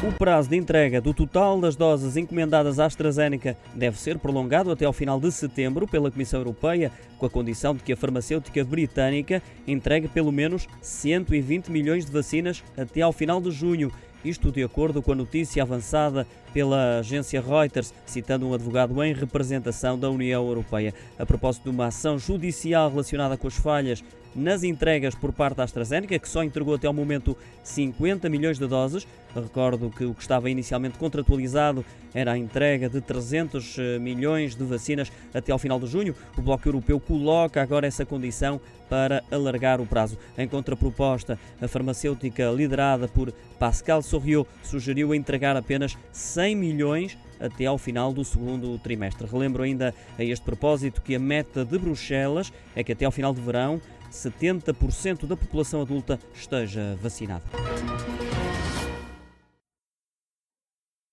O prazo de entrega do total das doses encomendadas à AstraZeneca deve ser prolongado até ao final de setembro pela Comissão Europeia, com a condição de que a farmacêutica britânica entregue pelo menos 120 milhões de vacinas até ao final de junho. Isto de acordo com a notícia avançada pela agência Reuters, citando um advogado em representação da União Europeia. A propósito de uma ação judicial relacionada com as falhas nas entregas por parte da AstraZeneca, que só entregou até ao momento 50 milhões de doses. Recordo que o que estava inicialmente contratualizado era a entrega de 300 eh, milhões de vacinas até ao final de junho. O Bloco Europeu coloca agora essa condição para alargar o prazo. Em contraproposta, a farmacêutica liderada por Pascal Soriot sugeriu entregar apenas 100 milhões até ao final do segundo trimestre. Relembro ainda a este propósito que a meta de Bruxelas é que até ao final do verão 70% da população adulta esteja vacinada.